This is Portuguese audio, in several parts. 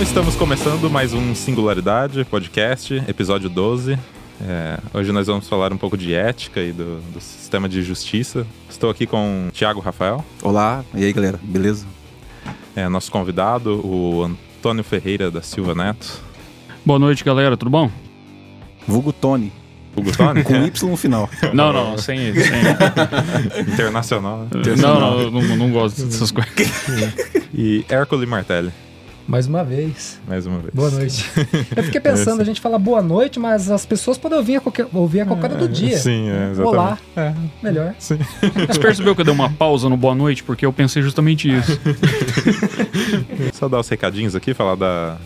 Então estamos começando mais um Singularidade Podcast, episódio 12. É, hoje nós vamos falar um pouco de ética e do, do sistema de justiça. Estou aqui com o Tiago Rafael. Olá, e aí galera, beleza? É, nosso convidado, o Antônio Ferreira da Silva Neto. Boa noite, galera, tudo bom? Vulgo Tony. Hugo Tony? Com Y no final. Não, não, sem isso. Sem... Internacional. né? Não, não, eu não, não gosto dessas coisas. E Hércules Martelli, Mais uma vez. mais uma vez. Boa noite. Eu fiquei pensando, a gente fala boa noite, mas as pessoas podem ouvir a qualquer, ouvir a qualquer hora do dia. Sim, é, exatamente. Olá. É, Melhor. sim. Você percebeu que eu dei uma pausa no Boa Noite? Porque eu pensei justamente isso. Só dar os recadinhos aqui, falar da,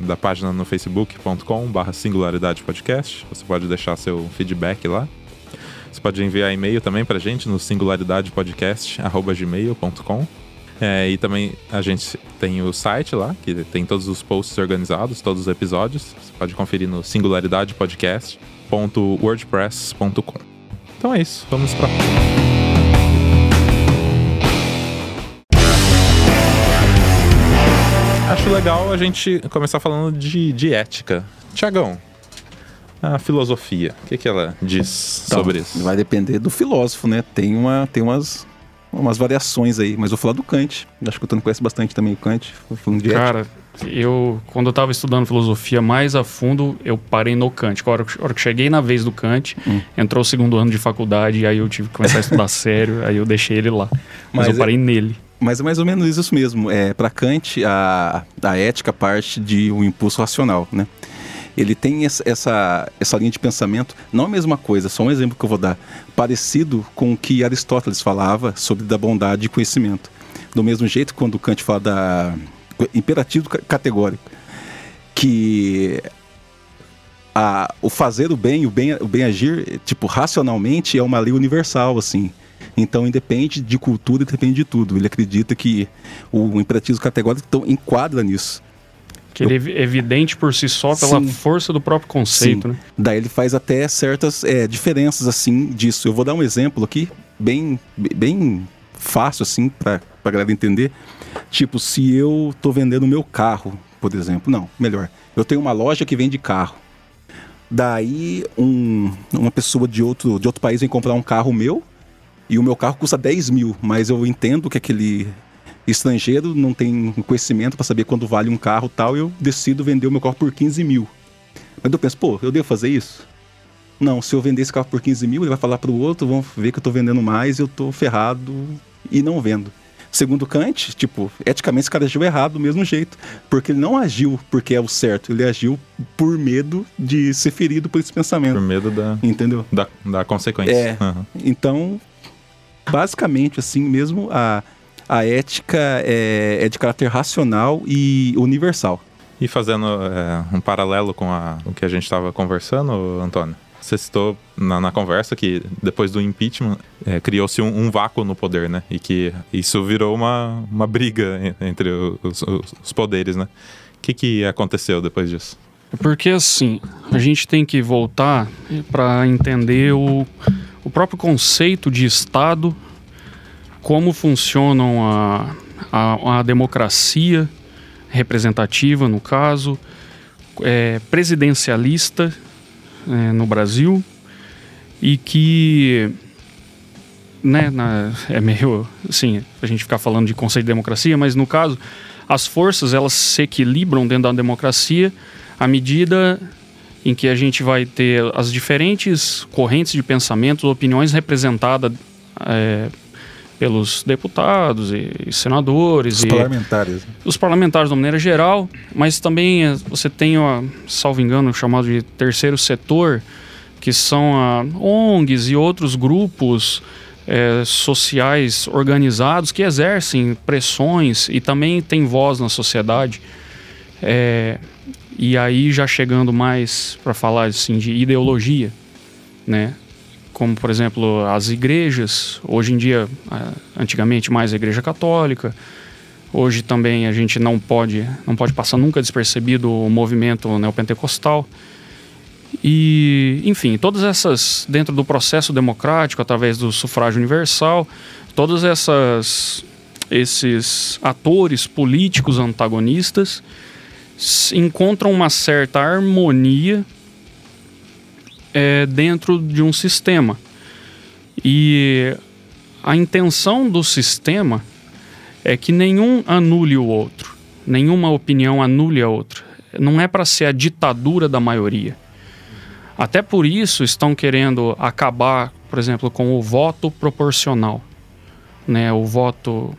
da página no facebook.com barra singularidade podcast. Você pode deixar seu feedback lá. Você pode enviar e-mail também pra gente no singularidadepodcast.gmail.com é, E também a gente tem o site lá, que tem todos os posts organizados, todos os episódios. Você pode conferir no singularidadepodcast.wordpress.com Então é isso, vamos pra... Acho legal a gente começar falando de, de ética. Tiagão, a filosofia, o que, que ela diz Então, sobre isso? Vai depender do filósofo, né? Tem, uma, tem umas, umas variações aí, mas vou falar do Kant. Acho que o Tony conhece bastante também o Kant. Falando de ética. Cara, eu, quando eu tava estudando filosofia mais a fundo, eu parei no Kant. A hora, que- a hora que cheguei na vez do Kant, Hum. entrou o segundo ano de faculdade, e aí eu tive que começar a estudar sério, aí eu deixei ele lá. Mas, Mas eu é- parei nele. Mas é mais ou menos isso mesmo. É, Para Kant, a, a ética parte de um impulso racional, né? Ele tem essa, essa, linha de pensamento, não a mesma coisa, só um exemplo que eu vou dar, parecido com o que Aristóteles falava sobre da bondade e conhecimento. Do mesmo jeito, quando Kant fala da imperativo ca- categórico, que a, o fazer o bem, o bem, o bem agir, tipo, racionalmente é uma lei universal, assim. Então, independe de cultura, depende de tudo. Ele acredita que o imperativo categórico então, enquadra nisso. Que ele é evi- evidente por si só pela Sim. força do próprio conceito, né? Daí ele faz até certas é, diferenças assim disso. Eu vou dar um exemplo aqui, bem, bem fácil assim para a galera entender. Tipo, se eu tô vendendo o meu carro, por exemplo, não, melhor. Eu tenho uma loja que vende carro. Daí um- uma pessoa de outro, de outro país vem comprar um carro meu e o meu carro custa 10 mil, mas eu entendo que aquele estrangeiro não tem conhecimento para saber quanto vale um carro tal, e eu decido vender o meu carro por 15 mil. Mas eu penso, pô, eu devo fazer isso? Não, se eu vender esse carro por 15 mil, ele vai falar pro outro, vão ver que eu tô vendendo mais, eu tô ferrado e não vendo. Segundo Kant, tipo, eticamente esse cara agiu errado do mesmo jeito. Porque ele não agiu porque é o certo, ele agiu por medo de ser ferido por esse Por pensamento. medo da, Entendeu? da, da consequência. É. Aham. Então, basicamente, assim mesmo, a, a ética é, é de caráter racional e universal. E fazendo é, um paralelo com a- o que a gente estava conversando, Antônio, você citou na, na conversa que depois do impeachment é, criou-se um, um vácuo no poder, né? E que isso virou uma, uma briga en- entre os, os- os poderes, né? O que, que aconteceu depois disso? Porque assim, a gente tem que voltar para entender o, o próprio conceito de Estado, como funcionam a, a, a democracia representativa, no caso, é, presidencialista é, no Brasil, e que né, na- é meio assim, a gente ficar falando de conceito de democracia, mas no caso, as forças elas se equilibram dentro da democracia à medida em que a gente vai ter as diferentes correntes de pensamento, opiniões representadas é, pelos deputados e, e senadores Os e parlamentares. os parlamentares de uma maneira geral, mas também eh, você tem, ó, salvo engano, chamado de terceiro setor, que são a ONGs e outros grupos eh, sociais organizados que exercem pressões e também têm voz na sociedade. Eh, e aí já chegando mais para falar assim de ideologia, né? Como por exemplo as igrejas, hoje em dia, antigamente mais a igreja católica, Hoje também a gente não pode, não pode passar nunca despercebido o movimento neopentecostal. E, enfim, todas essas, dentro do processo democrático, através do sufrágio universal, todas essas esses atores políticos antagonistas encontram uma certa harmonia é, dentro de um sistema. E a intenção do sistema é que nenhum anule o outro, nenhuma opinião anule a outra. Não é para ser a ditadura da maioria. Até por isso estão querendo acabar, por exemplo, com o voto proporcional, né? O voto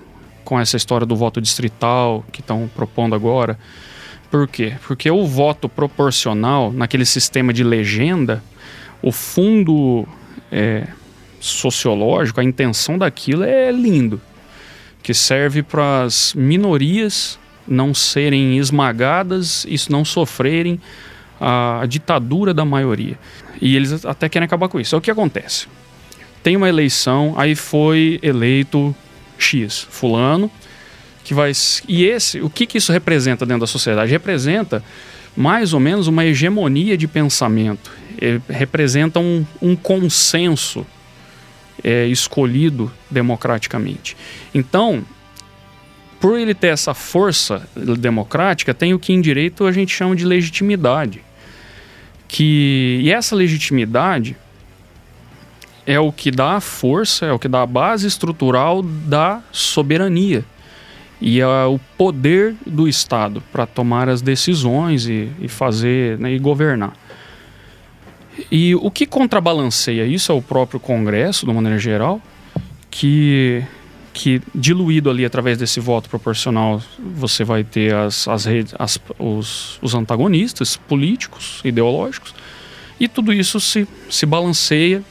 com essa história do voto distrital que estão propondo agora. Por quê? Porque o voto proporcional, naquele sistema de legenda, o fundo é, sociológico, a intenção daquilo é lindo, que serve para as minorias não serem esmagadas e não sofrerem a, a ditadura da maioria. E eles até querem acabar com isso. É o que acontece. Tem uma eleição, aí foi eleito X, fulano, que vai e esse, o que que isso representa dentro da sociedade? Representa mais ou menos uma hegemonia de pensamento é, representa um, um consenso é, escolhido democraticamente. Então, por ele ter essa força democrática, tem o que em direito a gente chama de legitimidade. Que, e essa legitimidade é o que dá a força, é o que dá a base estrutural da soberania e é o poder do Estado para tomar as decisões e, e fazer né, e governar. E o que contrabalanceia isso é o próprio Congresso, de uma maneira geral, que, que diluído ali através desse voto proporcional, você vai ter as, as redes, as, os, os antagonistas políticos, ideológicos, e tudo isso se, se balanceia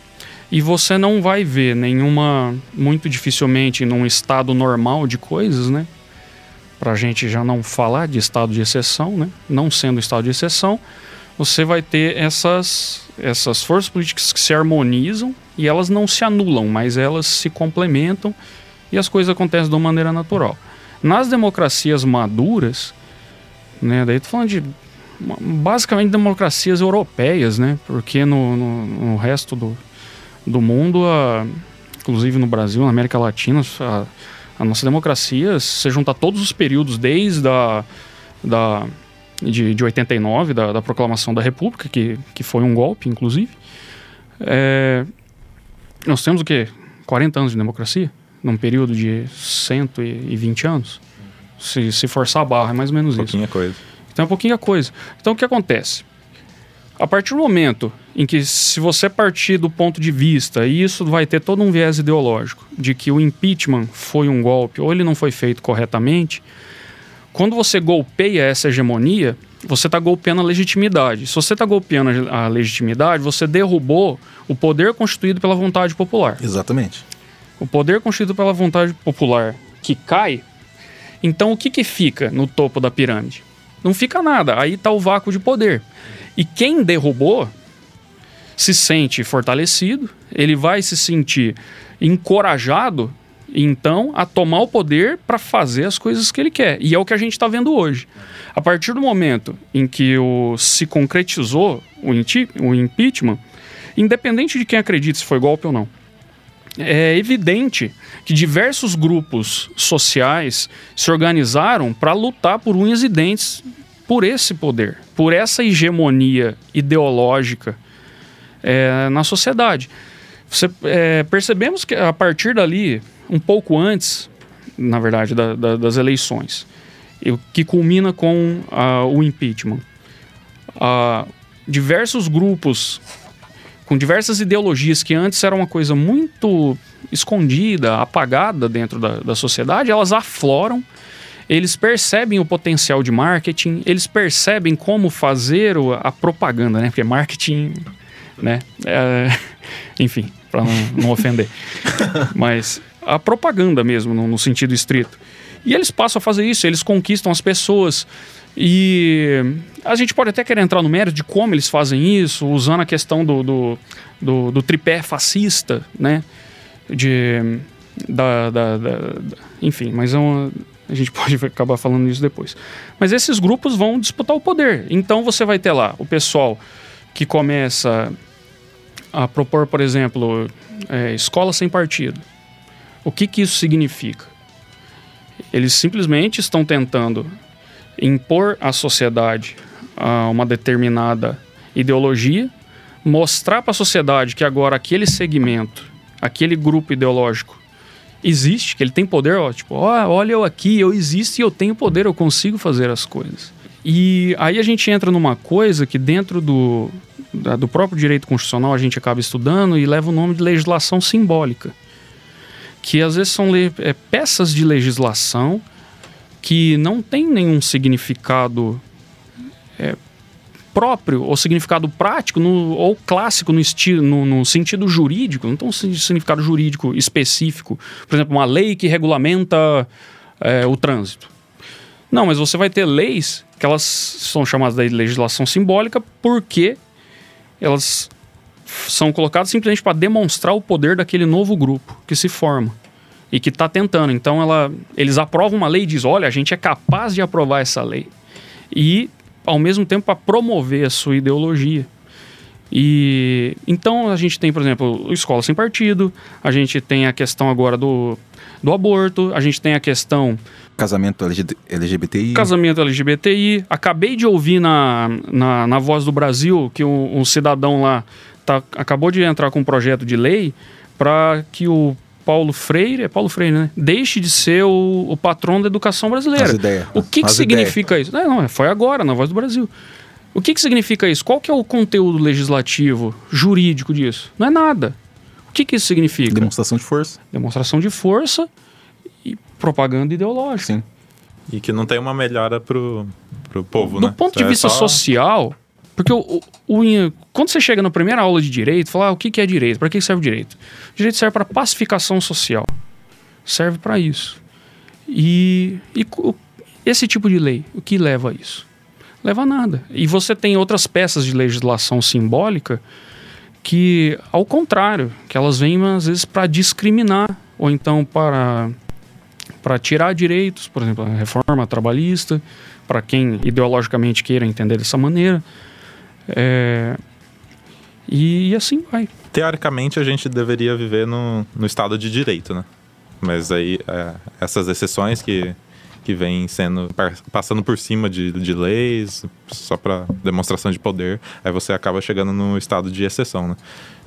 e você não vai ver nenhuma, muito dificilmente, num estado normal de coisas, né? Para a gente já não falar de estado de exceção, né? Não sendo estado de exceção, você vai ter essas, essas forças políticas que se harmonizam e elas não se anulam, mas elas se complementam e as coisas acontecem de uma maneira natural. Nas democracias maduras, né, daí tô falando de basicamente democracias europeias, né, porque no, no, no resto do, do mundo, a, inclusive no Brasil, na América Latina, a, a nossa democracia, se juntar todos os períodos desde a da de, de 89, da, da proclamação da República, que, que foi um golpe, inclusive. É, nós temos o quê? 40 anos de democracia? Num período de 120 anos? Se, se forçar a barra, é mais ou menos pouquinha isso. coisa. Então é pouquinha coisa. Então o que acontece? A partir do momento em que, se você partir do ponto de vista, e isso vai ter todo um viés ideológico, de que o impeachment foi um golpe ou ele não foi feito corretamente, quando você golpeia essa hegemonia, você está golpeando a legitimidade. Se você está golpeando a legitimidade, você derrubou o poder constituído pela vontade popular. Exatamente. O poder constituído pela vontade popular que cai, então o que, que fica no topo da pirâmide? Não fica nada. Aí está o vácuo de poder. E quem derrubou se sente fortalecido, ele vai se sentir encorajado então a tomar o poder para fazer as coisas que ele quer. E é o que a gente está vendo hoje. A partir do momento em que o, se concretizou o, o impeachment, independente de quem acredita se foi golpe ou não, é evidente que diversos grupos sociais se organizaram para lutar por unhas e dentes por esse poder, por essa hegemonia ideológica é, na sociedade. Você, é, percebemos que a partir dali um pouco antes, na verdade, da, da, das eleições, que culmina com uh, o impeachment. Uh, diversos grupos com diversas ideologias que antes era uma coisa muito escondida, apagada dentro da, da sociedade, elas afloram. Eles percebem o potencial de marketing, eles percebem como fazer a propaganda, né? Porque marketing, né? É, enfim, para não, não ofender. Mas a propaganda mesmo, no, no sentido estrito. E eles passam a fazer isso, eles conquistam as pessoas. E a gente pode até querer entrar no mérito de como eles fazem isso, usando a questão do, do, do, do tripé fascista, né? De, da, da, da, enfim, mas é uma, a gente pode acabar falando isso depois. Mas esses grupos vão disputar o poder. Então você vai ter lá o pessoal que começa a propor, por exemplo, é, escola sem partido. O que, que isso significa? Eles simplesmente estão tentando impor à sociedade uh, uma determinada ideologia, mostrar para a sociedade que agora aquele segmento, aquele grupo ideológico existe, que ele tem poder, ó, tipo, ó, olha eu aqui, eu existo e eu tenho poder, eu consigo fazer as coisas. E aí a gente entra numa coisa que dentro do, da, do próprio direito constitucional a gente acaba estudando e leva o nome de legislação simbólica, que às vezes são é, peças de legislação que não tem nenhum significado é, próprio ou significado prático no, ou clássico no, no, no, sentido jurídico, não tem um significado jurídico específico. Por exemplo, uma lei que regulamenta é, o trânsito. Não, mas você vai ter leis que elas são chamadas de legislação simbólica porque elas são colocadas simplesmente para demonstrar o poder daquele novo grupo que se forma e que está tentando. Então ela, eles aprovam uma lei e dizem, olha, a gente é capaz de aprovar essa lei. E ao mesmo tempo para promover a sua ideologia. E então a gente tem, por exemplo, escola sem partido, a gente tem a questão agora do, do aborto, a gente tem a questão Casamento LGBTI. Casamento LGBTI. Acabei de ouvir na, na, na Voz do Brasil que um, um cidadão lá tá, acabou de entrar com um projeto de lei para que o Paulo Freire, é Paulo Freire, né? Deixe de ser o, o patrão da educação brasileira. O que, que significa isso? Não, não, foi agora, na Voz do Brasil. O que, que significa isso? Qual que é o conteúdo legislativo, jurídico disso? Não é nada. O que, que isso significa? Demonstração de força. Demonstração de força propaganda ideológica. Sim. E que não tem uma melhora pro, pro povo, Do né? Do ponto de é vista só... social, porque o, o, o, quando você chega na primeira aula de direito, fala ah, o que, que é direito, para que serve direito? Direito serve para pacificação social, serve para isso. E, e esse tipo de lei, o que leva a isso? Leva a nada. E você tem outras peças de legislação simbólica que, ao contrário, que elas vêm às vezes para discriminar ou então para para tirar direitos, por exemplo, a reforma trabalhista, para quem ideologicamente queira entender dessa maneira. É, e, e, assim vai. Teoricamente, a gente deveria viver no, no Estado de Direito, né? Mas aí, é, essas exceções que, que vêm sendo passando por cima de, de leis, só para demonstração de poder, aí você acaba chegando no estado de exceção, né?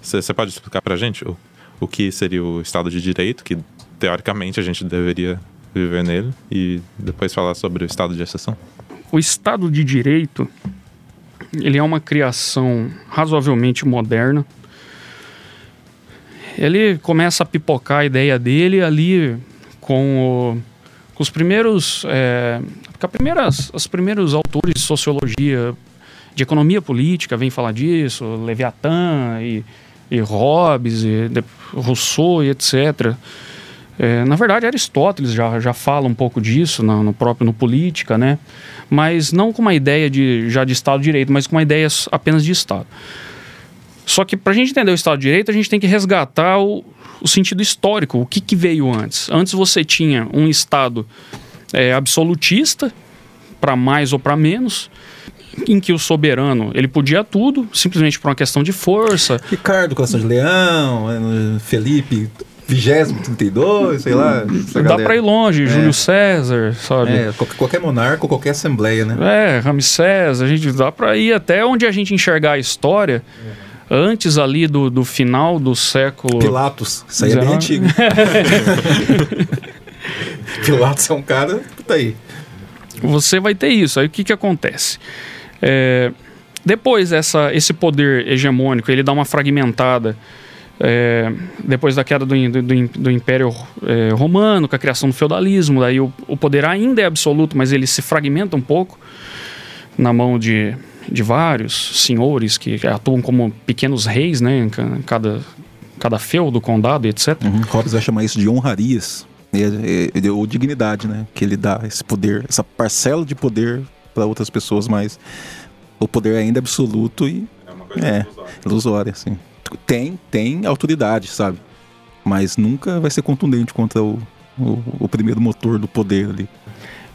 Você pode explicar para a gente o, o que seria o Estado de Direito, que teoricamente a gente deveria viver nele, e depois falar sobre o Estado de exceção? O Estado de Direito ele é uma criação razoavelmente moderna. Ele começa a pipocar a ideia dele ali com, o, com os primeiros, é, primeiras, os primeiros autores de sociologia, de economia política, vêm falar disso, Leviathan e, e Hobbes, e Rousseau e etc. É, na verdade, Aristóteles já, já fala um pouco disso no, no, próprio no Política, né? Mas não com uma ideia de, já de Estado de Direito, mas com uma ideia apenas de Estado. Só que para a gente entender o Estado de Direito, a gente tem que resgatar o, o sentido histórico, o que, que, veio antes. Antes você tinha um Estado é, absolutista, para mais ou para menos, em que o soberano ele podia tudo, simplesmente por uma questão de força. Ricardo Coração de Leão, Felipe, vigésimo, 32, sei lá. Dá para ir longe, é. Júlio César, sabe? É, qualquer, monarca qualquer assembleia, né? É, Ramsés, a gente dá para ir até onde a gente enxergar a história. Antes ali do, do final do século. Pilatos, isso aí é bem antigo. Pilatos é um cara. Puta aí. Você vai ter isso. Aí o que, que acontece? É, depois essa, esse poder hegemônico ele dá uma fragmentada é, depois da queda do, do, do Império é, Romano, com a criação do feudalismo, daí o, o, poder ainda é absoluto, mas ele se fragmenta um pouco na mão de, de vários senhores que atuam como pequenos reis, né, em cada, cada feudo, condado, etc. Uhum. Hobbes vai chamar isso de honrarias, ou dignidade, né, que ele dá esse poder, essa parcela de poder para outras pessoas, mas o poder ainda é absoluto e é, uma coisa é ilusória, ilusória sim tem, tem autoridade, sabe? Mas nunca vai ser contundente contra o, o, o primeiro motor do poder ali.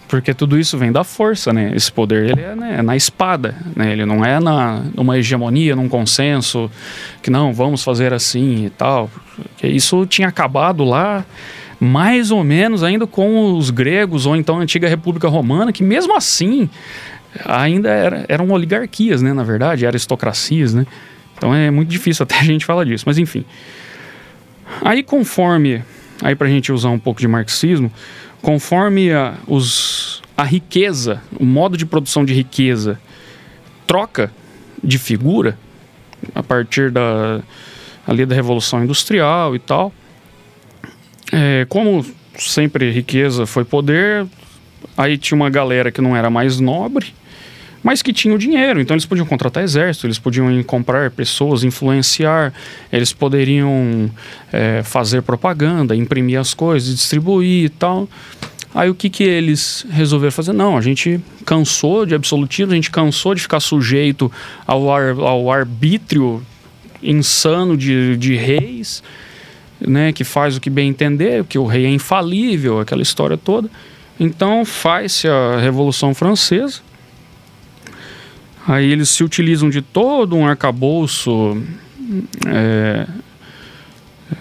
Porque tudo isso vem da força, né? Esse poder ele é, né, é na espada, né? Ele não é na numa hegemonia, num consenso que não vamos fazer assim e tal. Porque isso tinha acabado lá mais ou menos ainda com os gregos ou então a antiga República Romana, que mesmo assim ainda era, eram oligarquias, né, na verdade, aristocracias, né? Então é muito difícil até a gente falar disso, mas enfim. Aí conforme, aí para a gente usar um pouco de marxismo, conforme a, os, a riqueza, o modo de produção de riqueza troca de figura a partir da ali da revolução industrial e tal, é, como sempre riqueza foi poder, aí tinha uma galera que não era mais nobre, mas que tinha o dinheiro. Então eles podiam contratar exército, eles podiam comprar pessoas, influenciar, eles poderiam é, fazer propaganda, imprimir as coisas, distribuir e tal. Aí o que, que eles resolveram fazer? Não, a gente cansou de absolutismo, a gente cansou de ficar sujeito ao, ar, ao arbítrio insano de, de reis né, que faz o que bem entender, que o rei é infalível, aquela história toda. Então faz-se a Revolução Francesa. Aí eles se utilizam de todo um arcabouço é,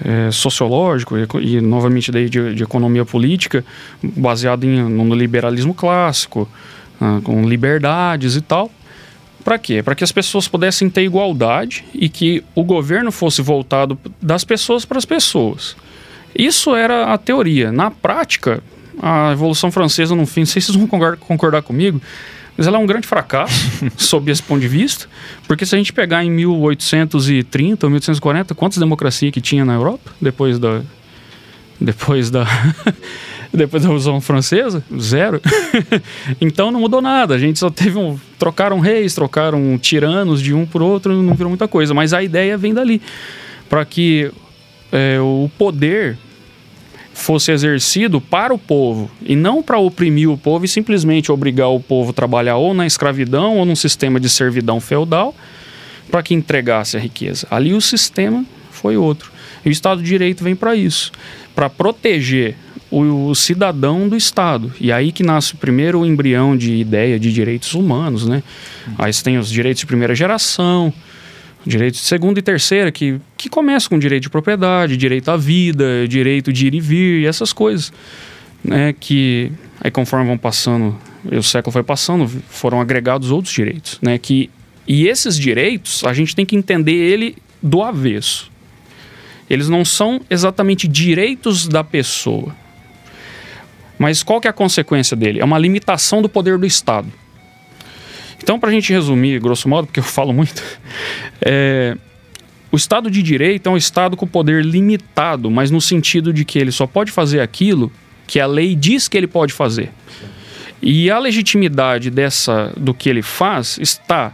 é, sociológico e, e, novamente daí de, de, economia política baseado em, no liberalismo clássico, ah, com liberdades e tal. Para quê? Para que as pessoas pudessem ter igualdade e que o governo fosse voltado das pessoas para as pessoas. Isso era a teoria. Na prática, a Revolução Francesa, no fim, não sei se vocês vão concordar, concordar comigo, mas ela é um grande fracasso, sob esse ponto de vista, porque se a gente pegar em 1830 ou 1840, quantas democracias que tinha na Europa, depois da... Depois da... depois da Revolução Francesa, zero. então não mudou nada. A gente só teve um. Trocaram reis, trocaram tiranos de um por outro, não virou muita coisa. Mas a ideia vem dali. Para que é, o poder fosse exercido para o povo e não para oprimir o povo e simplesmente obrigar o povo a trabalhar ou na escravidão ou num sistema de servidão feudal para que entregasse a riqueza. Ali o sistema foi outro. E o Estado de Direito vem para isso para proteger o, o, cidadão do Estado. E aí que nasce primeiro o embrião de ideia de direitos humanos, né? Aí você tem os direitos de primeira geração, direitos de segunda e terceira, que, que começam com direito de propriedade, direito à vida, direito de ir e vir, essas coisas. Né? Que aí conforme vão passando, o século foi passando, foram agregados outros direitos, né? Que, e esses direitos, a gente tem que entender ele do avesso. Eles não são exatamente direitos da pessoa mas qual que é a consequência dele? É uma limitação do poder do Estado. Então, para a gente resumir, grosso modo, porque eu falo muito, é, o Estado de Direito é um Estado com poder limitado, mas no sentido de que ele só pode fazer aquilo que a lei diz que ele pode fazer. E a legitimidade dessa do que ele faz está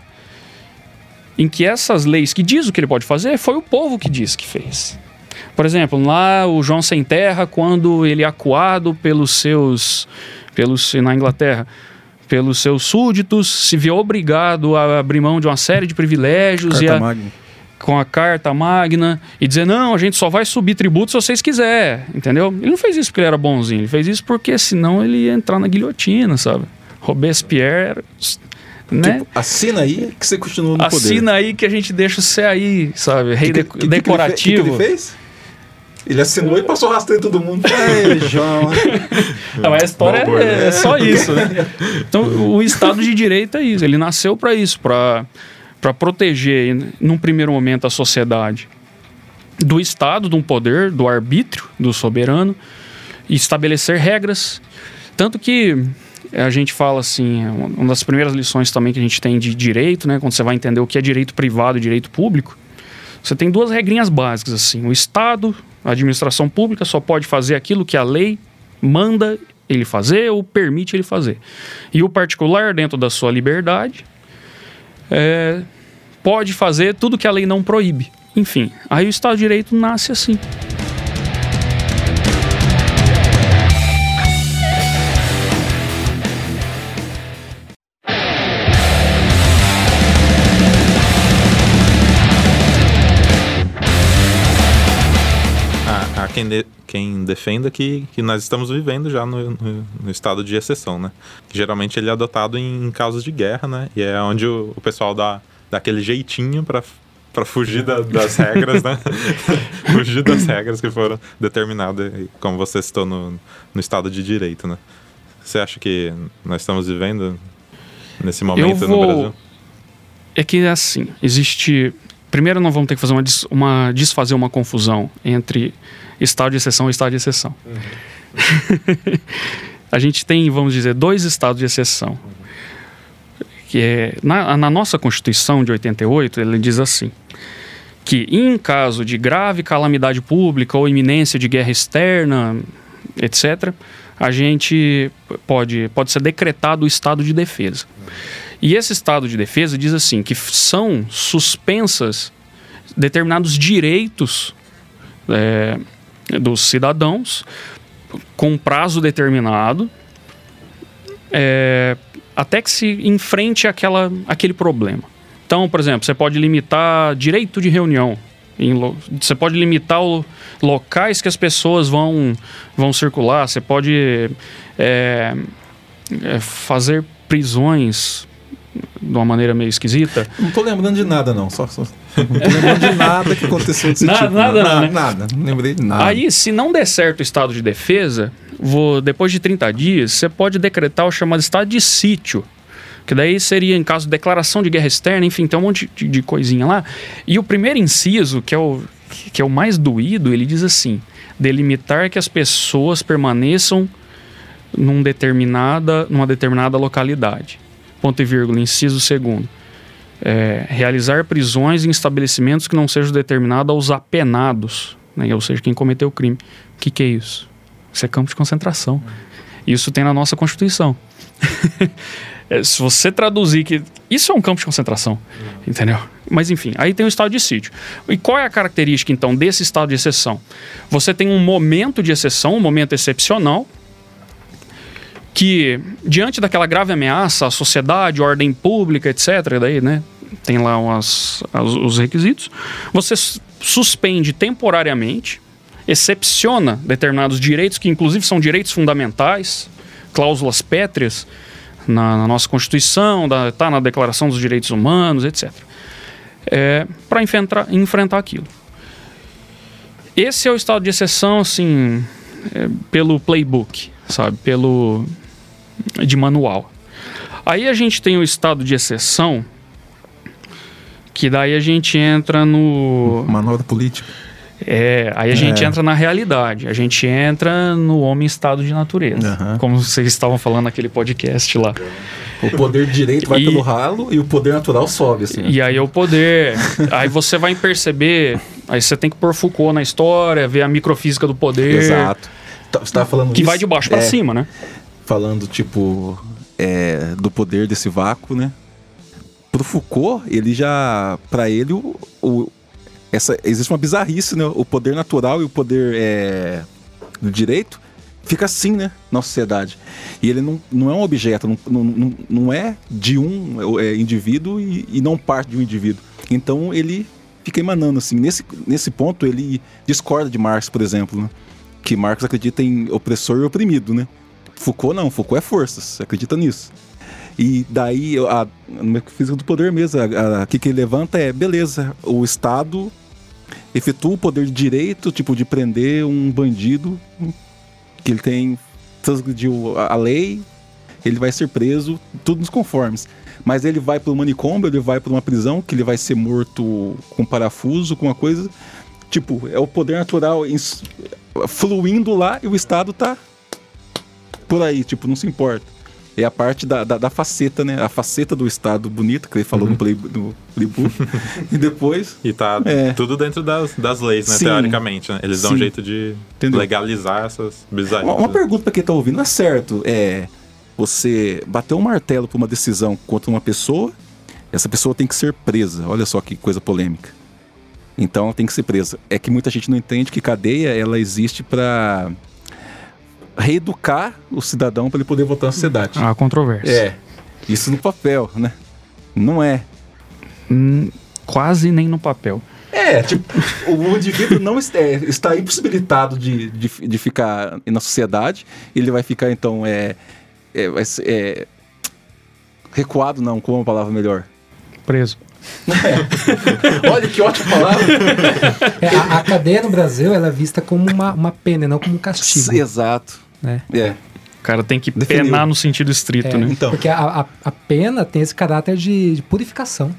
em que essas leis que diz o que ele pode fazer foi o povo que diz que fez. Por exemplo, lá o João Sem Terra, quando ele é acuado pelos seus. Pelos, na Inglaterra, pelos seus súditos, se vê obrigado a abrir mão de uma série de privilégios Carta e a, Magna. com a Carta Magna e dizer: não, a gente só vai subir tributos se vocês quiserem, entendeu? Ele não fez isso porque ele era bonzinho, ele fez isso porque senão ele ia entrar na guilhotina, sabe? Robespierre né? Tipo, assina aí que você continua no assina poder. Assina aí que a gente deixa você aí, sabe? Rei que, que, decorativo. Que, que, ele fez? Ele assinou e passou rastreando todo mundo. Ei, João. Não, a história é, é, só isso. Né? Então, o Estado de Direito é isso. Ele nasceu para isso, para proteger, num primeiro momento, a sociedade do Estado, de um poder, do arbítrio, do soberano, e estabelecer regras. Tanto que a gente fala assim, uma das primeiras lições também que a gente tem de direito, né, quando você vai entender o que é direito privado e direito público, você tem duas regrinhas básicas assim. O Estado a administração pública só pode fazer aquilo que a lei manda ele fazer ou permite ele fazer. E o particular, dentro da sua liberdade, é, pode fazer tudo que a lei não proíbe. Enfim, aí o Estado de Direito nasce assim. Quem, de, quem defenda que, que nós estamos vivendo já no, no, no, estado de exceção, né? Geralmente ele é adotado em, em casos de guerra, né? E é onde o, o pessoal dá, dá aquele jeitinho para para fugir da, das regras, né? fugir das regras que foram determinadas, como você citou, no, no Estado de Direito, né? Você acha que nós estamos vivendo nesse momento vou... no Brasil? É que assim, existe. Primeiro, nós vamos ter que fazer uma, uma desfazer uma confusão entre estado de exceção e estado de exceção. Uhum. a gente tem, vamos dizer, dois estados de exceção. Que é, na, na nossa Constituição de 88, ele diz assim: que em caso de grave calamidade pública ou iminência de guerra externa, etc., a gente pode, pode ser decretado o estado de defesa. E esse estado de defesa diz assim que são suspensas determinados direitos é, dos cidadãos com prazo determinado é, até que se enfrente aquela, aquele problema. Então, por exemplo, você pode limitar direito de reunião. Você pode limitar o, locais que as pessoas vão, vão circular. Você pode é, fazer prisões de uma maneira meio esquisita. Não tô lembrando de nada, não. Só, só. Não tô lembrando de nada que aconteceu desse nada, tipo. Nada, não, né? nada. Não lembrei de nada. Aí, se não der certo o estado de defesa, vou, depois de 30 dias, você pode decretar o chamado estado de sítio. Que daí seria em caso de declaração de guerra externa, enfim, tem um monte de, de coisinha lá. E o primeiro inciso, que é o, que é o mais doído, ele diz assim: delimitar que as pessoas permaneçam num determinada, numa determinada localidade. Ponto e vírgula, inciso segundo. É, realizar prisões em estabelecimentos que não sejam determinados aos apenados, né? ou seja, quem cometeu o crime. O que, que é isso? Isso é campo de concentração. Isso tem na nossa Constituição. É, se você traduzir que isso é um campo de concentração, entendeu? Mas enfim, aí tem o estado de sítio. E qual é a característica então desse estado de exceção? Você tem um momento de exceção, um momento excepcional, que diante daquela grave ameaça à sociedade, ordem pública, etc, daí, né, tem lá umas, os requisitos, você suspende temporariamente, excepciona determinados direitos que inclusive são direitos fundamentais, cláusulas pétreas, na, na nossa Constituição, está na Declaração dos Direitos Humanos, etc. É, para enfrentar, enfrentar aquilo. Esse é o estado de exceção, assim, é, pelo playbook, sabe? Pelo. De manual. Aí a gente tem o estado de exceção, que daí a gente entra no. Manual da política. É, aí a é. gente entra na realidade, a gente entra no homem estado de natureza, uhum. como vocês estavam falando naquele podcast lá. O poder direito vai e, pelo ralo e o poder natural sobe. Assim, e aí é o poder. aí você vai perceber, aí você tem que pôr Foucault na história, ver a microfísica do poder. Exato. Tá, você estava falando Que vai de baixo para é, cima, né? Falando, tipo, é, do poder desse vácuo, né? Pro Foucault, ele já. para ele, o, o essa, existe uma bizarrice, né? O poder natural e o poder é, do direito fica assim, né? Na sociedade. E ele não, não é um objeto, não, não, não é de um é, indivíduo e, e não parte de um indivíduo. Então ele fica emanando assim. Nesse, nesse ponto, ele discorda de Marx, por exemplo, né? Que Marx acredita em opressor e oprimido, né? Foucault não, Foucault é forças, acredita nisso. E daí, a, no física do poder mesmo, o que, que ele levanta é, beleza, o Estado efetua o poder de direito, tipo, de prender um bandido que ele tem transgrediu a lei, ele vai ser preso, tudo nos conformes. Mas ele vai para o manicômio, ele vai para uma prisão, que ele vai ser morto com parafuso, com uma coisa. Tipo, é o poder natural fluindo lá e o Estado tá por aí, tipo, não se importa é a parte da, da, da, faceta, né? A faceta do Estado bonito, que ele falou uhum. no, play, no playbook. e depois. E tá é. tudo dentro das, das leis, né? Sim. Teoricamente, né? Eles Sim. dão um jeito de Entendeu? legalizar essas bizarrices. Uma, uma pergunta para quem tá ouvindo: é certo? É. Você bateu um martelo por uma decisão contra uma pessoa, essa pessoa tem que ser presa. Olha só que coisa polêmica. Então tem que ser presa. É que muita gente não entende que cadeia ela existe para reeducar o cidadão para ele poder votar na sociedade. Há controvérsia. É. Isso no papel, né? Não é. Hum, quase nem no papel. É, tipo, o indivíduo não está, é, está impossibilitado de, de, de, ficar na sociedade, ele vai ficar, então, é, é, é recuado, não, como uma palavra melhor? Preso. Olha que ótima palavra. É, a, a cadeia no Brasil ela é vista como uma, uma pena, não como um castigo. Exato. Né? É. O cara tem que Definiu. penar no sentido estrito, É, né? Então. Porque a, a, a pena tem esse caráter de, de purificação né,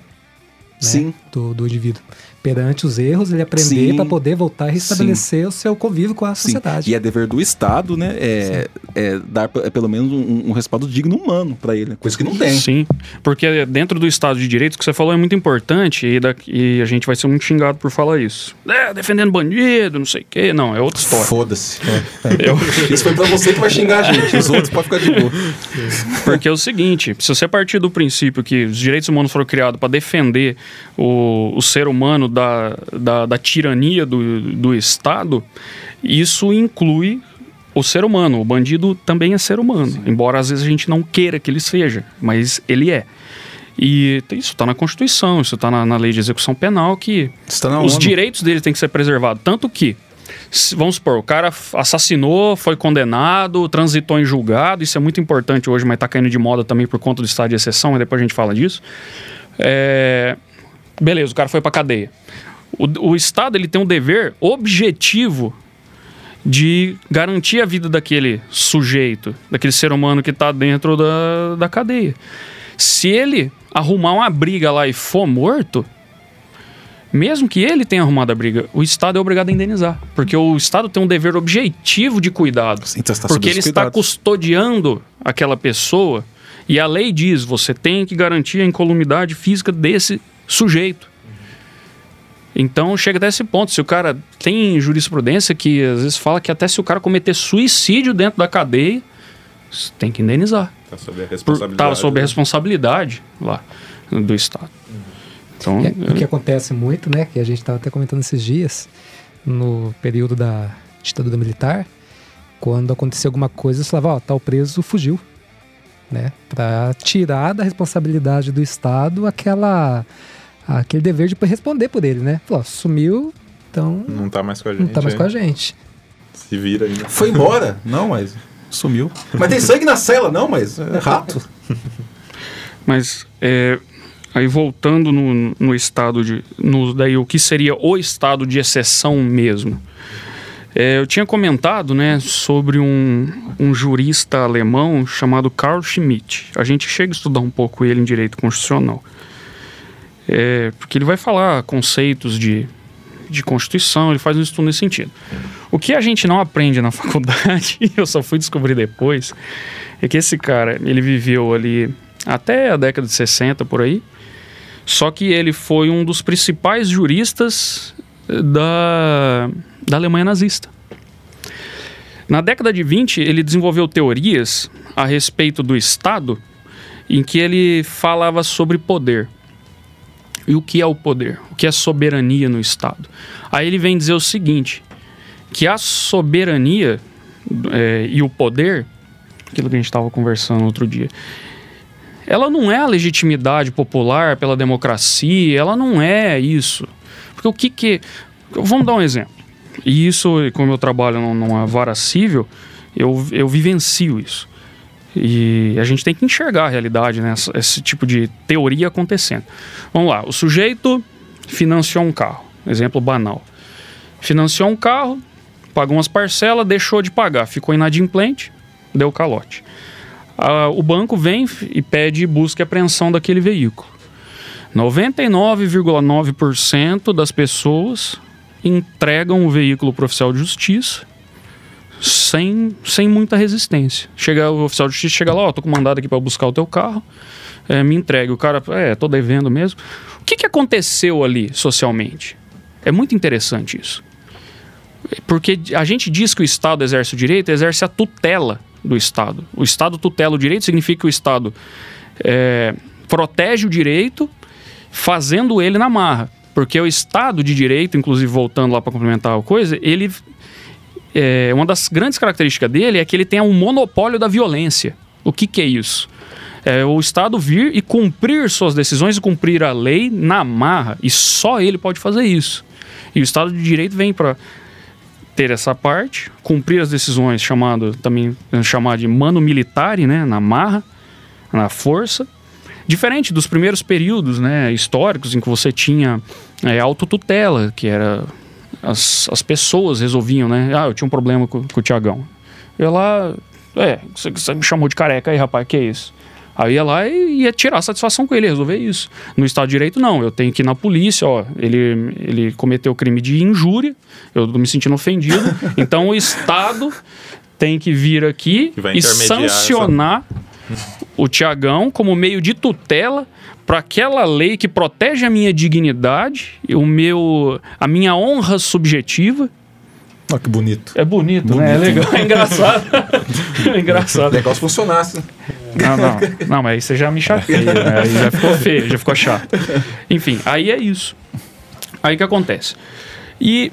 Sim. do, do indivíduo. Perante os erros, ele aprender Sim. para poder voltar e restabelecer o seu convívio com a Sim. sociedade. E é dever do Estado, né? É, é dar é, pelo menos um, um respaldo digno humano pra ele. Coisa que não tem. Sim, porque dentro do Estado de Direito, o que você falou é muito importante e, da- e a gente vai ser muito xingado por falar isso. É, defendendo bandido, não sei o quê. Não, é outra história. Foda-se. Eu- Isso foi pra você que vai xingar a gente. Os outros podem ficar de boa. porque é o seguinte, se você partir do princípio que os direitos humanos foram criados para defender o, o ser humano da, da, da tirania do, do Estado, isso inclui o ser humano. O bandido também é ser humano, embora às vezes a gente não queira que ele seja, mas ele é. E isso está na Constituição, isso está na, na lei de execução penal, que na os direitos dele têm que ser preservados. Tanto que, se- vamos supor, o cara assassinou, foi condenado, transitou em julgado, isso é muito importante hoje, mas está caindo de moda também por conta do estado de exceção, mas depois a gente fala disso. É, Beleza, o cara foi para cadeia. O, o Estado ele tem um dever objetivo de garantir a vida daquele sujeito, daquele ser humano que está dentro da, da cadeia. Se ele arrumar uma briga lá e for morto, mesmo que ele tenha arrumado a briga, o Estado é obrigado a indenizar. Porque o Estado tem um dever objetivo de cuidado. Então está sob porque ele está custodiando aquela pessoa e a lei diz: você tem que garantir a incolumidade física desse sujeito. Então chega até esse ponto. Se o cara tem jurisprudência que às vezes fala que até se o cara cometer suicídio dentro da cadeia, tem que indenizar. Tá sob a responsabilidade. tava sob a né? responsabilidade lá do Estado. Então, É, o que acontece muito, né, que a gente estava até comentando esses dias, no período da ditadura militar, quando acontecia alguma coisa, você falava, ó, tal preso fugiu, né, para tirar da responsabilidade do Estado aquela aquele dever de responder por ele, né? Falou, sumiu, então Não tá mais com a gente. não tá mais hein? com a gente. Se vira ainda. Foi embora? Não, mas sumiu. Mas tem sangue na cela? Não, mas é rato. Mas é, aí voltando no, no estado de. No, daí o que seria o estado de exceção mesmo. É, eu tinha comentado né, sobre um, um jurista alemão chamado Karl Schmitt. A gente chega a estudar um pouco ele em direito constitucional. É, porque ele vai falar conceitos de, de Constituição, ele faz um estudo nesse sentido. O que a gente não aprende na faculdade, eu só fui descobrir depois, é que esse cara, ele viveu ali até a década de 60 por aí. Só que ele foi um dos principais juristas da, da Alemanha nazista. Na década de 20, ele desenvolveu teorias a respeito do Estado em que ele falava sobre poder. E o que é o poder? O que é soberania no Estado? Aí ele vem dizer o seguinte: que a soberania eh, e o poder, aquilo que a gente estava conversando outro dia, ela não é a legitimidade popular pela democracia, ela não é isso. Porque o que que. Vamos dar um exemplo. E isso, como eu trabalho num- numa vara civil, eu, eu vivencio isso. E a gente tem que enxergar a realidade, né? essa- Esse tipo de teoria acontecendo. Vamos lá, o sujeito financiou um carro, exemplo banal. Financiou um carro, pagou umas parcelas, deixou de pagar, ficou inadimplente, deu calote. Ah, o banco vem e pede busca e apreensão daquele veículo. 99,9% das pessoas entregam o veículo para o oficial de justiça sem, sem muita resistência. Chega o oficial de justiça chega lá, ó, tô com mandado aqui para buscar o teu carro, é, me entregue. O cara, é, tô devendo mesmo. O que, que aconteceu ali socialmente? É muito interessante isso. Porque a gente diz que o Estado exerce o direito, exerce a tutela do Estado. O Estado tutela o direito significa que o Estado é, protege o direito fazendo ele na marra. Porque o Estado de Direito, inclusive voltando lá para complementar a coisa, ele é, uma das grandes características dele é que ele tem um monopólio da violência. O que, que é isso? É o Estado vir e cumprir suas decisões e cumprir a lei na marra. E só ele pode fazer isso. E o Estado de Direito vem para ter essa parte, cumprir as decisões, chamado também chamar de mano militare, né, na marra, na força, Diferente dos primeiros períodos né, históricos em que você tinha é, autotutela, que era as, as pessoas resolviam, né? Ah, eu tinha um problema com, com o Tiagão. Eu lá, é, você, você me chamou de careca aí, rapaz, que é isso? Aí ia lá e ia tirar satisfação com ele, resolver isso. No Estado de Direito, não. Eu tenho que ir na polícia, ó. Ele, ele cometeu crime de injúria, eu tô me sentindo ofendido. então o Estado tem que vir aqui e sancionar o Tiagão como meio de tutela para aquela lei que protege a minha dignidade, o meu, a minha honra subjetiva. Olha que bonito. É bonito, né? É Bonito. legal, é engraçado. é engraçado. Legal se funcionasse. Não, não. Não, mas aí você já me chateia, né? Aí já ficou feio, já ficou chato. Enfim, aí é isso. Aí o que acontece? E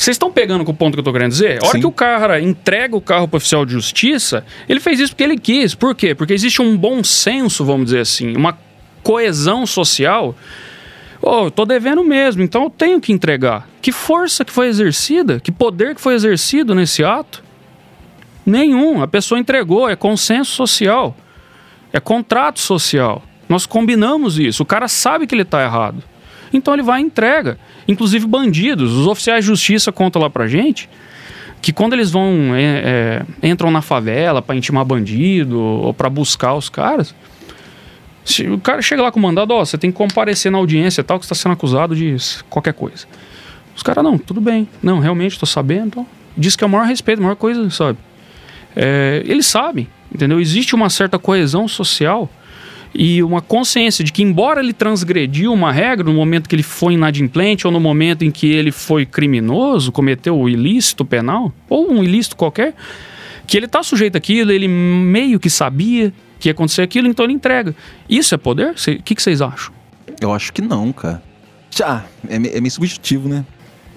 vocês estão pegando com o ponto que eu tô querendo dizer? A hora Sim. que o cara entrega o carro pro oficial de justiça, ele fez isso porque ele quis. Por quê? Porque existe um bom senso, vamos dizer assim, uma coesão social. Oh, eu tô devendo mesmo, então eu tenho que entregar. Que força que foi exercida? Que poder que foi exercido nesse ato? Nenhum. A pessoa entregou, é consenso social. É contrato social. Nós combinamos isso. O cara sabe que ele está errado. Então ele vai e entrega. Inclusive bandidos. Os oficiais de justiça contam lá pra gente que quando eles vão é, é, entram na favela para intimar bandido ou para buscar os caras, se o cara chega lá com o mandado, ó, você tem que comparecer na audiência tal que está sendo acusado de qualquer coisa. Os caras não, tudo bem, não, realmente estou sabendo, então diz que é o maior respeito, a maior coisa, sabe? É, eles sabem, entendeu? Existe uma certa coesão social e uma consciência de que, embora ele transgrediu uma regra no momento que ele foi inadimplente ou no momento em que ele foi criminoso, cometeu o ilícito penal, ou um ilícito qualquer, que ele está sujeito àquilo, ele meio que sabia que ia acontecer aquilo, então ele entrega. Isso é poder? O que, vocês acham? Eu acho que não, cara. Já, é, me- é meio subjetivo, né?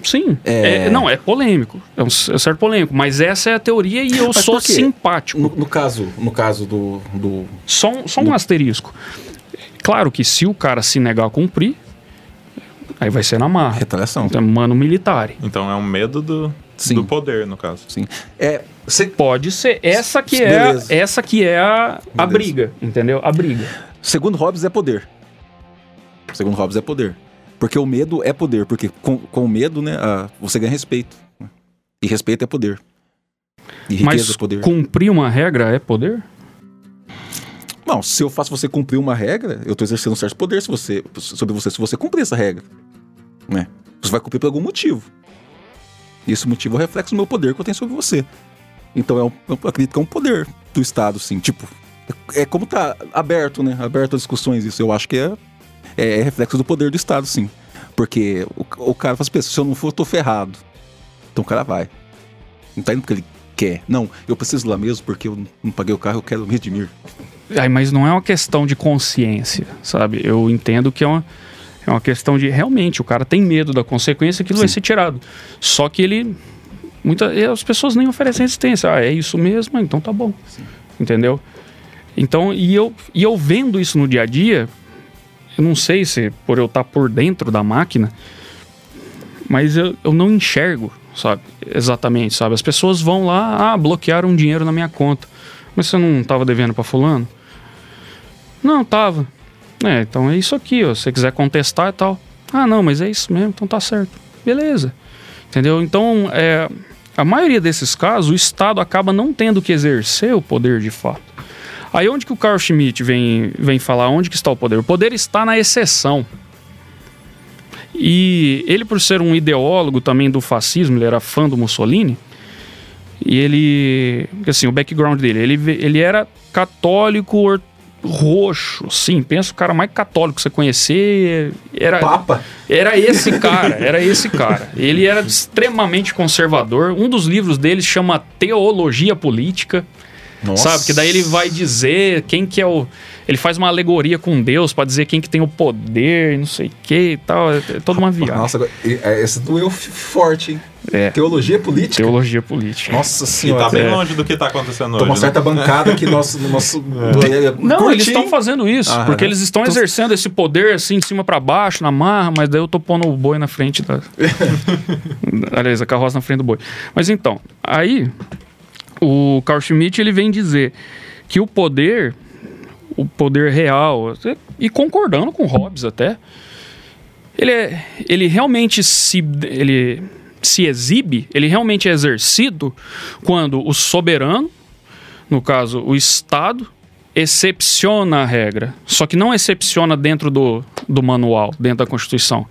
Sim. É. É, não, é polêmico. É um é certo polêmico. Mas essa é a teoria e eu Mas sou simpático. No, no caso, no caso do, do. Só, um- só um asterisco. Claro que se o cara se negar a cumprir, aí vai ser na marra. Retaliação. É mano militar. Então é um medo do, Sim. do poder, no caso. Sim. É. Cê, Pode ser. Essa que é, Beleza. essa que é a, a briga, entendeu? A briga. segundo Hobbes, é poder. Segundo Hobbes, é poder. Porque o medo é poder. Porque com, com o medo, né, ah, você ganha respeito. E respeito é poder. E riqueza Mas é poder. cumprir uma regra é poder? Não, se eu faço você cumprir uma regra, eu tô exercendo um certo poder se você, sobre você se você cumprir essa regra. Né? Você vai cumprir por algum motivo. E esse motivo é o reflexo do meu poder que eu tenho sobre você. Então é um, eu acredito que é um poder do Estado, sim. Tipo, é como tá aberto, né? Aberto a discussões isso. Eu acho que é, é reflexo do poder do Estado, sim. Porque o, o cara faz pensa, se eu não for, eu tô ferrado. Então o cara vai. Não tá indo porque ele quer. Não, eu preciso ir lá mesmo porque eu não paguei o carro, eu quero me redimir. Ai, mas não é uma questão de consciência, sabe? Eu entendo que é uma, é uma questão de realmente o cara tem medo da consequência, aquilo vai Sim. ser tirado. Só que ele. Muita, as pessoas nem oferecem resistência. Ah, é isso mesmo? Então tá bom. Entendeu? Então, e eu, e eu vendo isso no dia a dia, eu não sei se por eu estar por dentro da máquina, mas eu, eu não enxergo, sabe? Exatamente, sabe? As pessoas vão lá, ah, bloquearam dinheiro na minha conta. Mas você não estava devendo para fulano? Não, tava. É, então é isso aqui, ó. Se você quiser contestar e tal. Ah, não, mas é isso mesmo, então tá certo. Beleza. Entendeu? Então, é, a maioria desses casos, o Estado acaba não tendo que exercer o poder de fato. Aí onde que o Carl Schmitt vem, vem falar onde que está o poder? O poder está na exceção. E ele, por ser um ideólogo também do fascismo, ele era fã do Mussolini, e ele, assim, o background dele, ele, ele era católico or- roxo, sim, pensa o cara mais católico que você conhecer, era Papa? era esse cara, era esse cara. Ele era extremamente conservador. Um dos livros dele chama Teologia Política. Nossa. Sabe? Que daí ele vai dizer quem que é o. Ele faz uma alegoria com Deus pra dizer quem que tem o poder, e não sei o que e tal. É, é toda uma viagem. Nossa, agora- e- é, essa doeu forte, hein? É. Teologia política? Teologia política. Nossa E senhora. tá bem É. longe do que tá acontecendo Tem hoje. uma né? certa bancada aqui nosso, no nosso. Não, curtinho. eles estão fazendo isso, Ah, porque né? eles estão Então- exercendo esse poder assim de cima pra baixo, na marra, mas daí eu tô pondo o boi na frente da. Aliás, a carroça na frente do boi. Mas então, aí o Carl Schmitt ele vem dizer que o poder, o poder real, e concordando com Hobbes até, ele, é, ele realmente se, ele se exibe, ele realmente é exercido quando o soberano, no caso o Estado, excepciona a regra. Só que não excepciona dentro do, do manual, dentro da Constituição.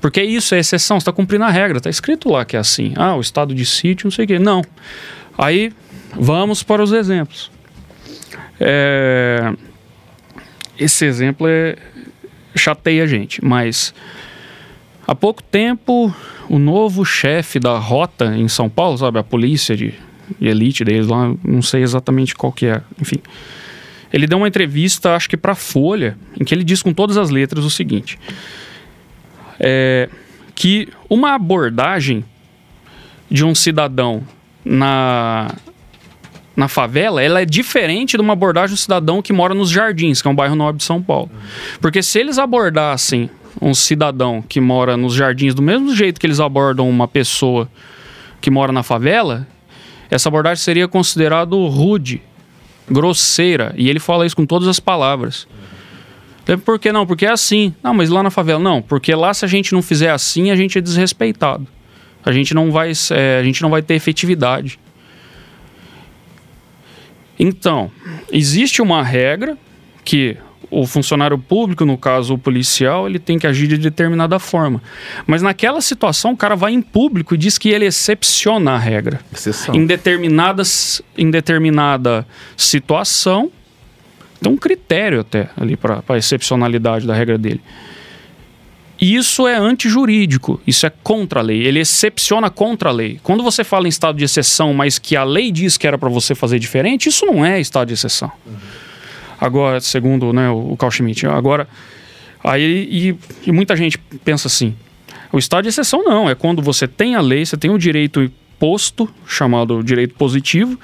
Porque isso é exceção, está cumprindo a regra, está escrito lá que é assim. Ah, o estado de sítio, não sei o quê. Não. Aí, vamos para os exemplos. É... Esse exemplo é... chateia a gente, mas há pouco tempo o novo chefe da rota em São Paulo, sabe, a polícia de, de elite deles lá, não sei exatamente qual que é, enfim. Ele deu uma entrevista, acho que para Folha, em que ele diz com todas as letras o seguinte: é, que uma abordagem de um cidadão na, na favela, ela é diferente de uma abordagem do cidadão que mora nos Jardins, que é um bairro nobre de São Paulo. Porque se eles abordassem um cidadão que mora nos Jardins do mesmo jeito que eles abordam uma pessoa que mora na favela, essa abordagem seria considerado rude, grosseira, e ele fala isso com todas as palavras. Por que não? Porque é assim. Não, mas lá na favela, não. Porque lá se a gente não fizer assim, a gente é desrespeitado. A gente não vai, é, a gente não vai ter efetividade. Então, existe uma regra que o funcionário público, no caso o policial, ele tem que agir de determinada forma. Mas naquela situação, o cara vai em público e diz que ele excepciona a regra. Exceção. Em, determinadas, em determinada situação, tem um critério até ali para a excepcionalidade da regra dele. Isso é antijurídico, isso é contra a lei, ele excepciona contra a lei. Quando você fala em estado de exceção, mas que a lei diz que era para você fazer diferente, isso não é estado de exceção. Uhum. Agora, segundo né, o Carl Schmitt, agora, aí e, e muita gente pensa assim, o estado de exceção não, é quando você tem a lei, você tem o direito posto, chamado direito positivo,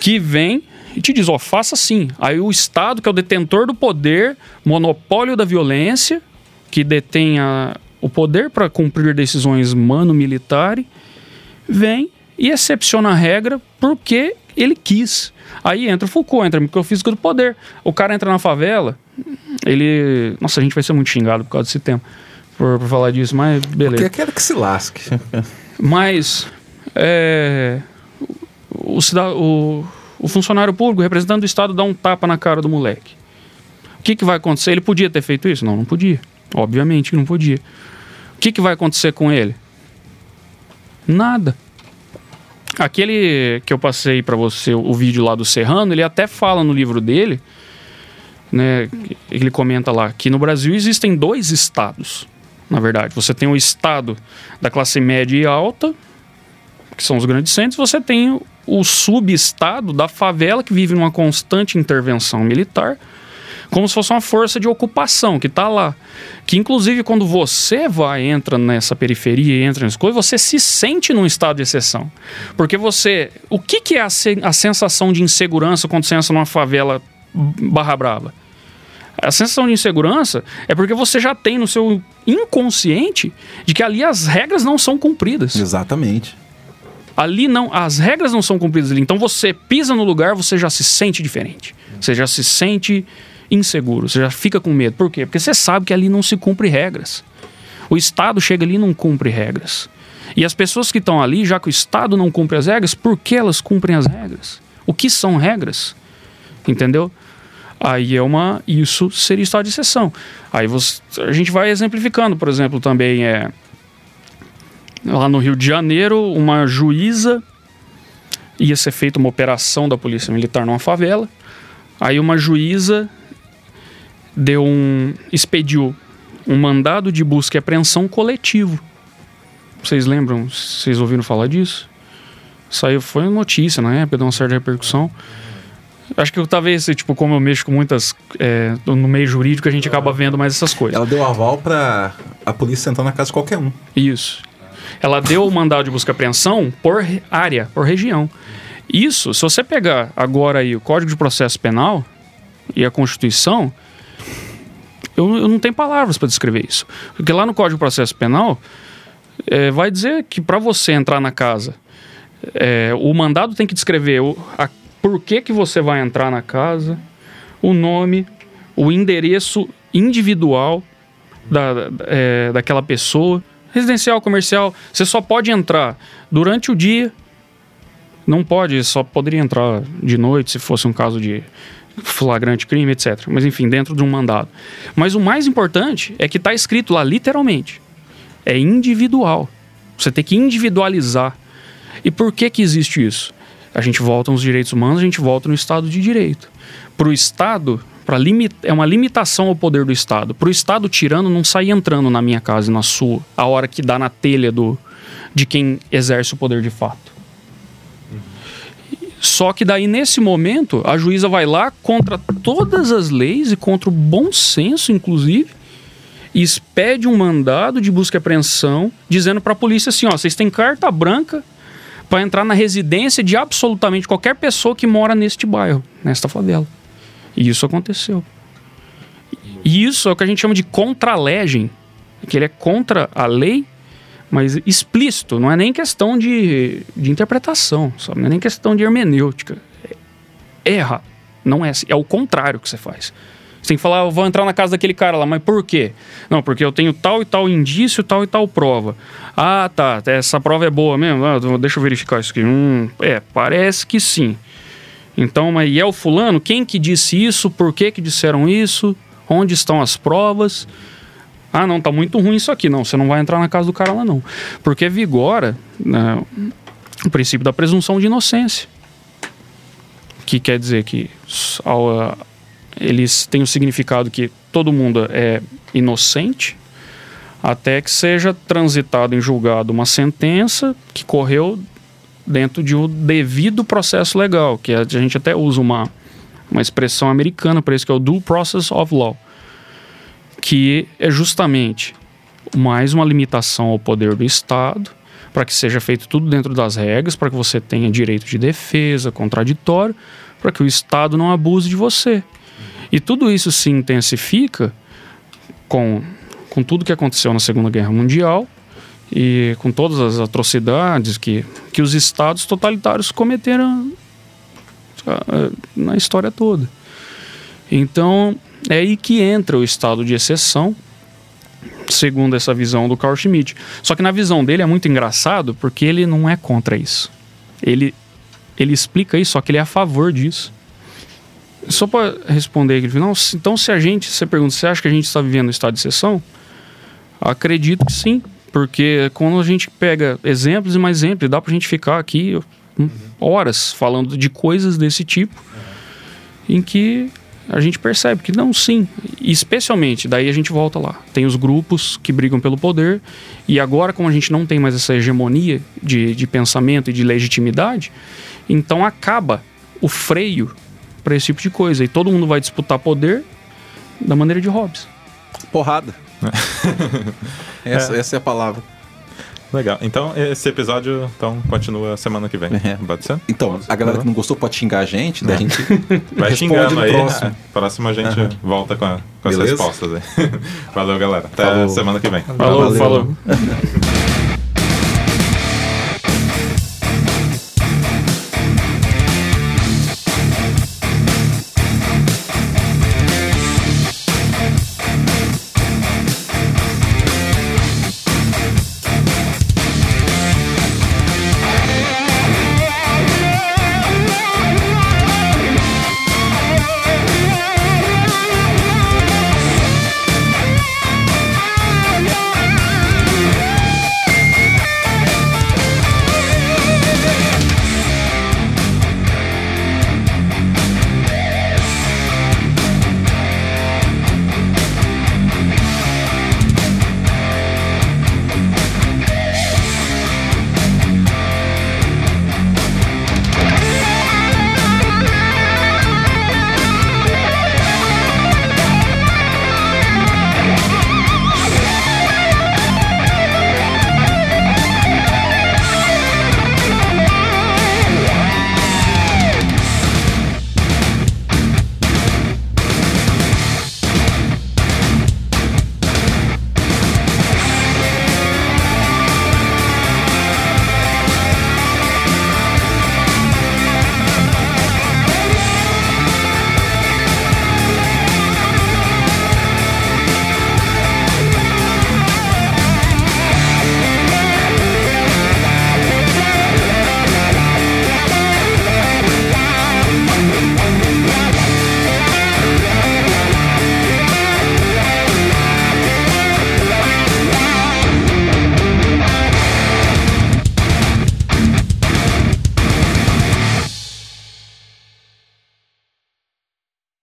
que vem e te diz, ó, faça assim. Aí o Estado, que é o detentor do poder, monopólio da violência, que detém a, o poder para cumprir decisões mano-militares, vem e excepciona a regra porque ele quis. Aí entra o Foucault, entra a microfísica do poder. O cara entra na favela, ele. Nossa, a gente vai ser muito xingado por causa desse tempo, por, por falar disso, mas beleza. Porque quero que se lasque. mas. É, o, o, o funcionário público, representante do Estado, dá um tapa na cara do moleque. O que, que vai acontecer? Ele podia ter feito isso? Não, não podia. Obviamente que não podia. O que, que vai acontecer com ele? Nada. Aquele que eu passei para você, o vídeo lá do Serrano, ele até fala no livro dele, né? Ele comenta lá que no Brasil existem dois estados. Na verdade, você tem o estado da classe média e alta, que são os grandes centros, você tem o subestado da favela que vive numa constante intervenção militar, como se fosse uma força de ocupação que está lá. Que inclusive quando você vai, entra nessa periferia, entra nessas coisas, você se sente num estado de exceção. Porque você. O que, que é a, a sensação de insegurança quando você entra numa favela barra brava? A sensação de insegurança é porque você já tem no seu inconsciente de que ali as regras não são cumpridas. Exatamente. Ali não, as regras não são cumpridas ali. Então você pisa no lugar, você já se sente diferente. Você já se sente inseguro, você já fica com medo. Por quê? Porque você sabe que ali não se cumpre regras. O Estado chega ali e não cumpre regras. E as pessoas que estão ali, já que o Estado não cumpre as regras, por que elas cumprem as regras? O que são regras? Entendeu? Aí é uma. Isso seria estado de exceção. Aí você, a gente vai exemplificando, por exemplo, também é lá no Rio de Janeiro, uma juíza ia ser feita uma operação da polícia militar numa favela. Aí uma juíza deu um expediu um mandado de busca e apreensão coletivo. Vocês lembram? Vocês ouviram falar disso? Saiu foi notícia na época, deu uma certa repercussão. Acho que talvez, tipo, como eu mexo com muitas. É, no meio jurídico, a gente acaba vendo mais essas coisas. Ela deu aval para a polícia entrar na casa de qualquer um. Isso ela deu o mandado de busca e apreensão por área, por região. Isso, se você pegar agora aí o Código de Processo Penal e a Constituição, eu, eu não tenho palavras para descrever isso. Porque lá no Código de Processo Penal é, vai dizer que para você entrar na casa, é, o mandado tem que descrever o, a, por que, que você vai entrar na casa, o nome, o endereço individual da, é, daquela pessoa. Residencial, comercial, você só pode entrar durante o dia, não pode, só poderia entrar de noite se fosse um caso de flagrante crime, etc. Mas enfim, dentro de um mandado. Mas o mais importante é que está escrito lá literalmente. É individual. Você tem que individualizar. E por que que existe isso? A gente volta nos direitos humanos, a gente volta no Estado de Direito. Para o Estado, pra limit... é uma limitação ao poder do Estado. Para o Estado, tirano não sair entrando na minha casa e na sua, a hora que dá na telha do... de quem exerce o poder de fato. Só que daí, nesse momento, a juíza vai lá contra todas as leis e contra o bom senso, inclusive, e expede um mandado de busca e apreensão, dizendo para a polícia assim: ó, vocês têm carta branca para entrar na residência de absolutamente qualquer pessoa que mora neste bairro, nesta favela. E isso aconteceu. E isso é o que a gente chama de contra-legem, que ele é contra a lei, mas explícito, não é nem questão de, de interpretação, sabe? não é nem questão de hermenêutica. Erra, não é assim, é o contrário que você faz. Você tem que falar, eu vou entrar na casa daquele cara lá, mas por quê? Não, porque eu tenho tal e tal indício, tal e tal prova. Ah, tá, essa prova é boa mesmo? Ah, deixa eu verificar isso aqui. Hum, é, parece que sim. Então, mas e é o fulano? Quem que disse isso? Por que que disseram isso? Onde estão as provas? Ah, não, tá muito ruim isso aqui. Não, você não vai entrar na casa do cara lá, não. Porque vigora né, o princípio da presunção de inocência. Que quer dizer que ao, eles têm o significado que todo mundo é inocente até que seja transitado em julgado uma sentença que correu dentro de um devido processo legal, que a gente até usa uma, uma expressão americana para isso, que é o due process of law, que é justamente mais uma limitação ao poder do Estado, para que seja feito tudo dentro das regras, para que você tenha direito de defesa, contraditório, para que o Estado não abuse de você. E tudo isso se intensifica com, com tudo que aconteceu na Segunda Guerra Mundial e com todas as atrocidades que, que os estados totalitários cometeram ah, na história toda. Então, é aí que entra o estado de exceção, segundo essa visão do Carl Schmitt. Só que na visão dele é muito engraçado porque ele não é contra isso. Ele, ele explica isso, só que ele é a favor disso. Só para responder aqui, não, então se a gente, você pergunta, você acha que a gente está vivendo um estado de exceção? Acredito que sim, porque quando a gente pega exemplos e mais exemplos, dá para a gente ficar aqui horas falando de coisas desse tipo, em que a gente percebe que não, sim. E especialmente, daí a gente volta lá. Tem os grupos que brigam pelo poder, e agora, como a gente não tem mais essa hegemonia de, de pensamento e de legitimidade, então acaba o freio para esse tipo de coisa. E todo mundo vai disputar poder da maneira de Hobbes. Porrada. essa, é. essa é a palavra. Legal. Então, esse episódio então, continua semana que vem. É. Pode ser? Então, a galera que não gostou pode xingar a gente, daí a gente Vai xingando aí. próximo. É, próximo a gente Aham. volta com, a- com as respostas aí. Valeu, galera. Até Falou. semana que vem. Falou, Valeu. falou.